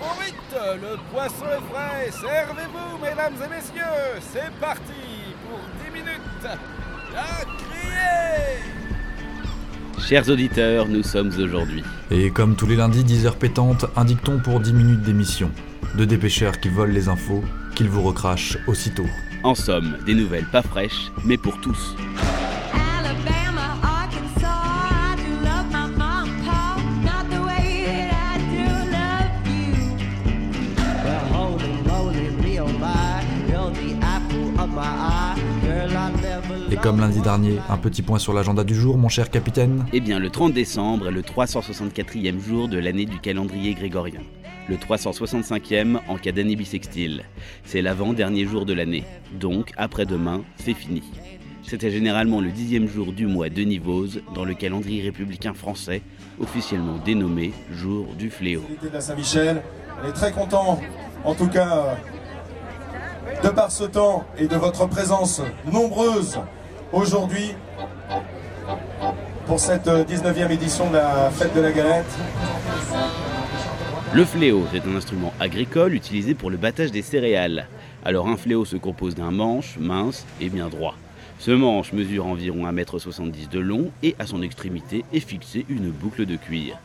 trop vite, le poisson est frais, servez-vous mesdames et messieurs, c'est parti pour 10 minutes. À crier Chers auditeurs, nous sommes aujourd'hui. Et comme tous les lundis, 10h pétantes, un dicton pour 10 minutes d'émission. Deux dépêcheurs qui volent les infos, qu'ils vous recrachent aussitôt. En somme, des nouvelles pas fraîches, mais pour tous. Et comme lundi dernier, un petit point sur l'agenda du jour, mon cher capitaine. Eh bien, le 30 décembre est le 364e jour de l'année du calendrier grégorien. Le 365e en cas d'année bissextile. C'est l'avant-dernier jour de l'année. Donc, après-demain, c'est fini. C'était généralement le dixième jour du mois de Nivose dans le calendrier républicain français, officiellement dénommé Jour du Fléau. De la Saint-Michel. On est très content, en tout cas, de par ce temps et de votre présence nombreuse aujourd'hui pour cette euh, 19e édition de la fête de la galette. Le fléau est un instrument agricole utilisé pour le battage des céréales. Alors un fléau se compose d'un manche mince et bien droit. Ce manche mesure environ 1m70 de long et à son extrémité est fixée une boucle de cuir.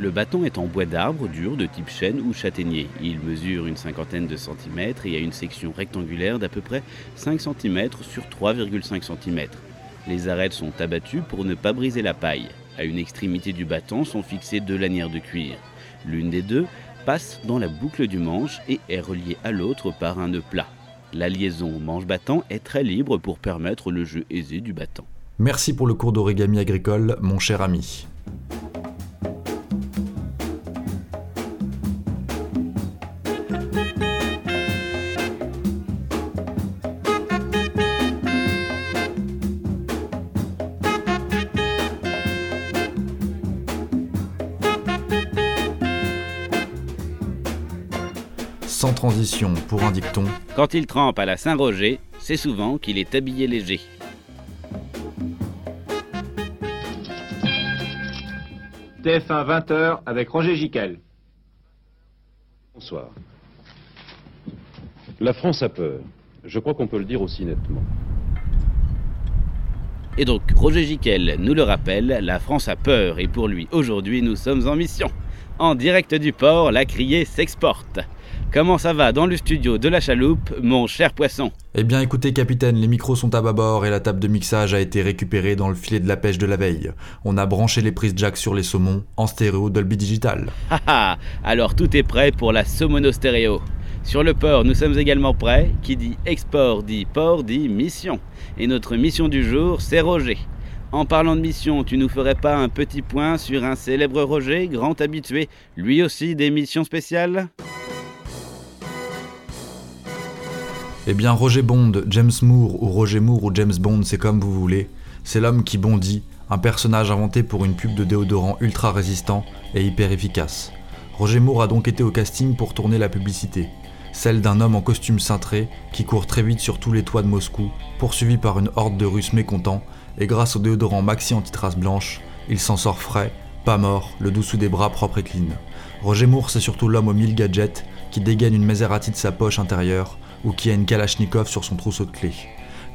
Le bâton est en bois d'arbre dur de type chêne ou châtaignier. Il mesure une cinquantaine de centimètres et a une section rectangulaire d'à peu près 5 cm sur 3,5 cm. Les arêtes sont abattues pour ne pas briser la paille. À une extrémité du bâton sont fixées deux lanières de cuir. L'une des deux passe dans la boucle du manche et est reliée à l'autre par un nœud plat. La liaison manche-battant est très libre pour permettre le jeu aisé du battant. Merci pour le cours d'origami agricole, mon cher ami. Sans transition pour un dicton, Quand il trempe à la Saint-Roger, c'est souvent qu'il est habillé léger. TF1 20h avec Roger Giquel. Bonsoir. La France a peur. Je crois qu'on peut le dire aussi nettement. Et donc, Roger Giquel nous le rappelle, la France a peur et pour lui, aujourd'hui, nous sommes en mission. En direct du port, la criée s'exporte. Comment ça va dans le studio de la chaloupe, mon cher poisson Eh bien écoutez capitaine, les micros sont à bâbord et la table de mixage a été récupérée dans le filet de la pêche de la veille. On a branché les prises jack sur les saumons en stéréo Dolby Digital. Haha, Ah, alors tout est prêt pour la Somono Stéréo. Sur le port, nous sommes également prêts. Qui dit export dit port dit mission. Et notre mission du jour, c'est Roger. En parlant de mission, tu nous ferais pas un petit point sur un célèbre Roger, grand habitué, lui aussi des missions spéciales Eh bien Roger Bond, James Moore ou Roger Moore ou James Bond, c'est comme vous voulez. C'est l'homme qui bondit, un personnage inventé pour une pub de déodorant ultra résistant et hyper efficace. Roger Moore a donc été au casting pour tourner la publicité, celle d'un homme en costume cintré qui court très vite sur tous les toits de Moscou, poursuivi par une horde de Russes mécontents, et grâce au déodorant Maxi anti-trace blanche, il s'en sort frais, pas mort, le dessous des bras propre et clean. Roger Moore, c'est surtout l'homme aux mille gadgets qui dégaine une Maserati de sa poche intérieure ou qui a une Kalachnikov sur son trousseau de clés.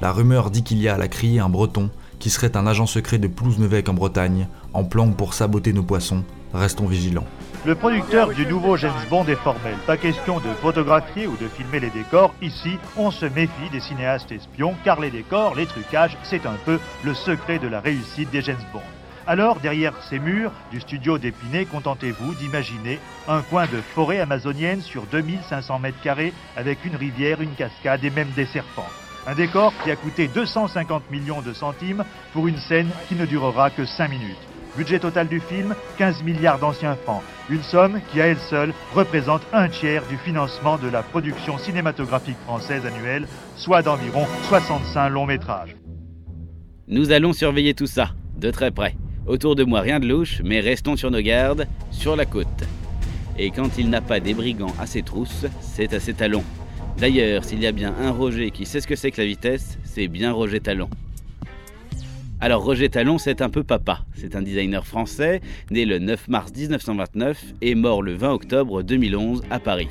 La rumeur dit qu'il y a à la criée un breton qui serait un agent secret de Plouznebec en Bretagne, en planque pour saboter nos poissons. Restons vigilants. Le producteur du nouveau James Bond est formel. Pas question de photographier ou de filmer les décors. Ici, on se méfie des cinéastes espions, car les décors, les trucages, c'est un peu le secret de la réussite des James Bond. Alors, derrière ces murs du studio d'Épinay, contentez-vous d'imaginer un coin de forêt amazonienne sur 2500 mètres carrés avec une rivière, une cascade et même des serpents. Un décor qui a coûté 250 millions de centimes pour une scène qui ne durera que 5 minutes. Budget total du film, 15 milliards d'anciens francs. Une somme qui, à elle seule, représente un tiers du financement de la production cinématographique française annuelle, soit d'environ 65 longs métrages. Nous allons surveiller tout ça, de très près. Autour de moi, rien de louche, mais restons sur nos gardes, sur la côte. Et quand il n'a pas des brigands à ses trousses, c'est à ses talons. D'ailleurs, s'il y a bien un Roger qui sait ce que c'est que la vitesse, c'est bien Roger Talon. Alors Roger Talon, c'est un peu papa. C'est un designer français, né le 9 mars 1929 et mort le 20 octobre 2011 à Paris.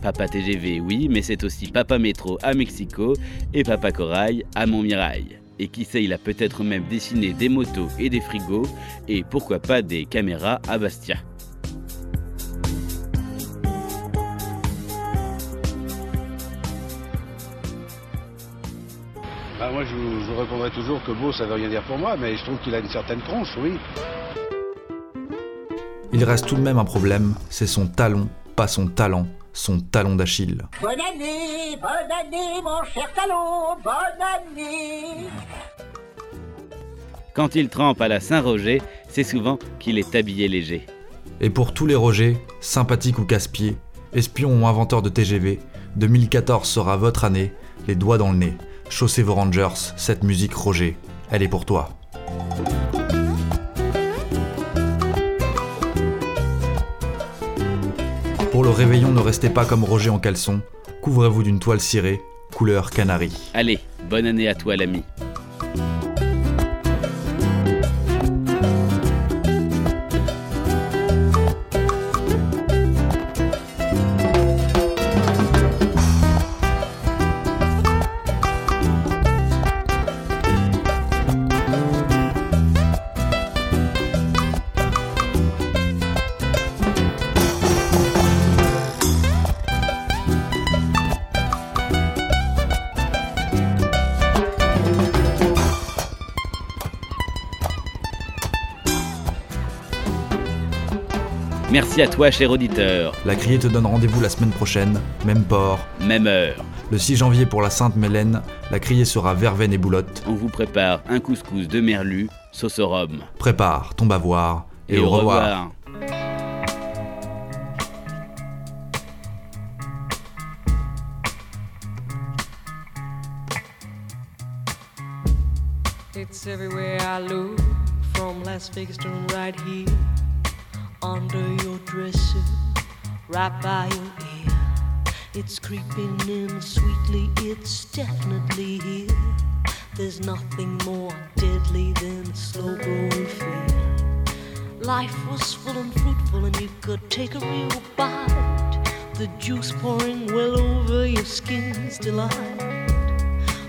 Papa TGV, oui, mais c'est aussi Papa Métro à Mexico et Papa Corail à Montmirail. Et qui sait, il a peut-être même dessiné des motos et des frigos, et pourquoi pas des caméras à Bastia. Bah, moi, je, vous- je vous répondrai toujours que beau, ça veut rien dire pour moi, mais je trouve qu'il a une certaine tronche, oui. Il reste tout de même un problème, c'est son talon, pas son talent, son talon d'Achille. Bonne année, bonne année, mon cher talon, bonne année. Quand il trempe à la Saint-Roger, c'est souvent qu'il est habillé léger. Et pour tous les Rogers, sympathiques ou casse-pieds, espions ou inventeurs de TGV, 2014 sera votre année, les doigts dans le nez. Chaussez vos Rangers, cette musique Roger, elle est pour toi. Pour le réveillon, ne restez pas comme Roger en caleçon, couvrez-vous d'une toile cirée, couleur canari. Allez, bonne année à toi l'ami. Merci à toi cher auditeur, La grillée te donne rendez-vous la semaine prochaine, même port. même heure. Le 6 janvier pour la Sainte Mélène, la criée sera verveine et boulotte. On vous prépare un couscous de merlu, sauce au rhum. Prépare, tombe à voir, et, au revoir. It's everywhere I look, from Las Vegas to right here, under your dresser, right by your ear. It's creeping in sweetly, it's definitely here. There's nothing more deadly than slow growing fear. Life was full and fruitful, and you could take a real bite. The juice pouring well over your skin's delight.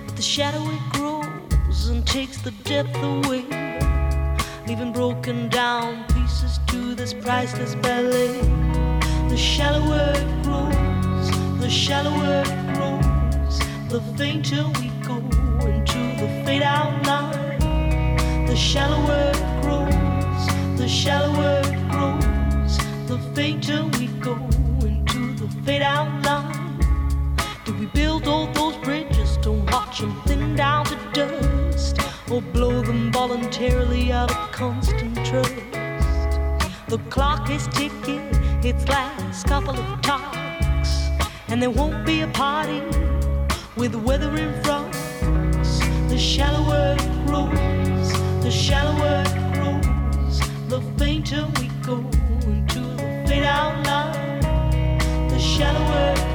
But the shadow it grows and takes the depth away, leaving broken down pieces to this priceless ballet. The shallower it grows, the shallower it grows, the fainter we go into the fade out line. The shallower it grows, the shallower it grows, the fainter we go into the fade out line. Did we build all those bridges to watch them thin down to dust, or blow them voluntarily out of constant trust? The clock is ticking its last couple of talks, and there won't be a party with the weather in front. The shallower it grows, the shallower it grows, the fainter we go into the fade out line. The shallower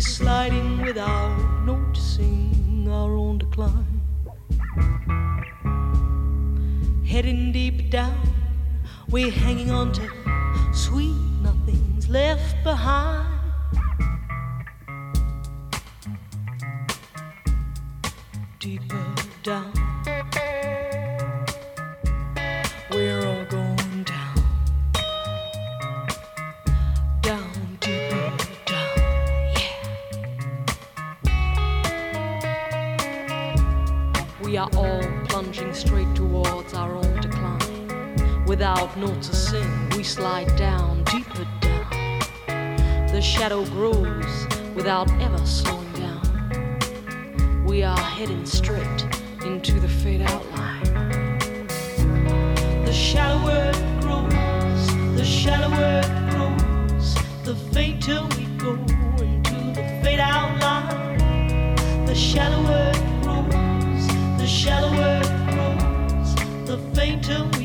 we're sliding without noticing our own decline. Heading deep down, we're hanging on to sweet nothings left behind. We are all plunging straight towards our own decline. Without noticing, we slide down, deeper down. The shadow grows without ever slowing down. We are heading straight into the fade out line. The shallower it grows, the shallower it grows, the fainter we go into the fade out line. The shallower to